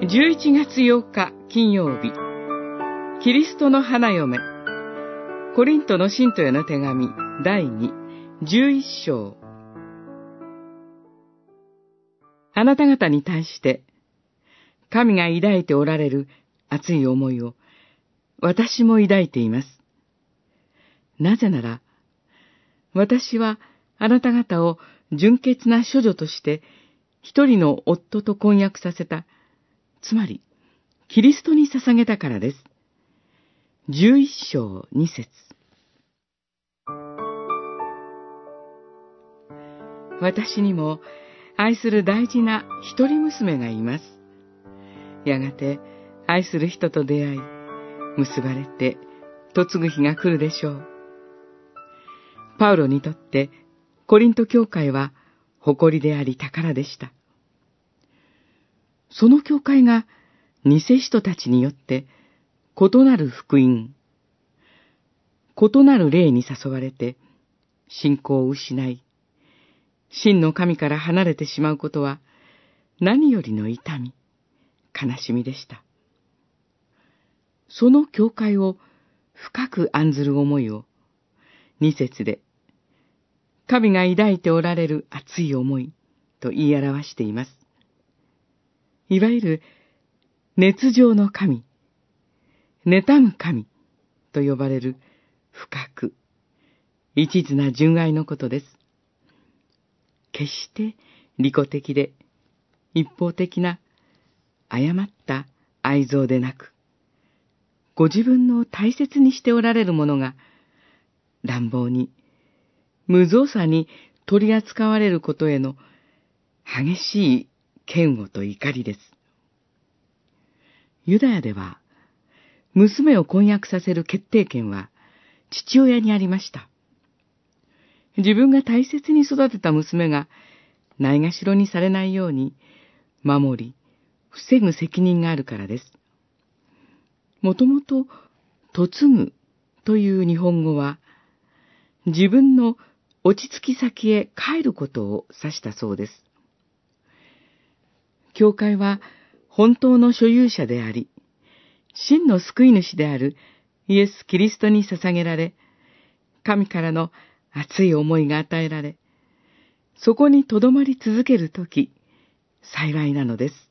11月8日金曜日、キリストの花嫁、コリントの信徒への手紙第2、11章。あなた方に対して、神が抱いておられる熱い思いを、私も抱いています。なぜなら、私はあなた方を純潔な処女として一人の夫と婚約させた、つまり、キリストに捧げたからです。十一章二節私にも愛する大事な一人娘がいます。やがて愛する人と出会い、結ばれて嫁ぐ日が来るでしょう。パウロにとってコリント教会は誇りであり宝でした。その教会が偽人たちによって異なる福音、異なる霊に誘われて信仰を失い、真の神から離れてしまうことは何よりの痛み、悲しみでした。その教会を深く案ずる思いを二節で神が抱いておられる熱い思いと言い表しています。いわゆる、熱情の神、妬む神と呼ばれる深く、一途な純愛のことです。決して利己的で一方的な誤った愛憎でなく、ご自分の大切にしておられるものが乱暴に無造作に取り扱われることへの激しい嫌悪と怒りです。ユダヤでは、娘を婚約させる決定権は父親にありました。自分が大切に育てた娘がないがしろにされないように守り、防ぐ責任があるからです。もともと、嫁ぐという日本語は、自分の落ち着き先へ帰ることを指したそうです。教会は本当の所有者であり、真の救い主であるイエス・キリストに捧げられ、神からの熱い思いが与えられ、そこに留まり続けるとき、幸いなのです。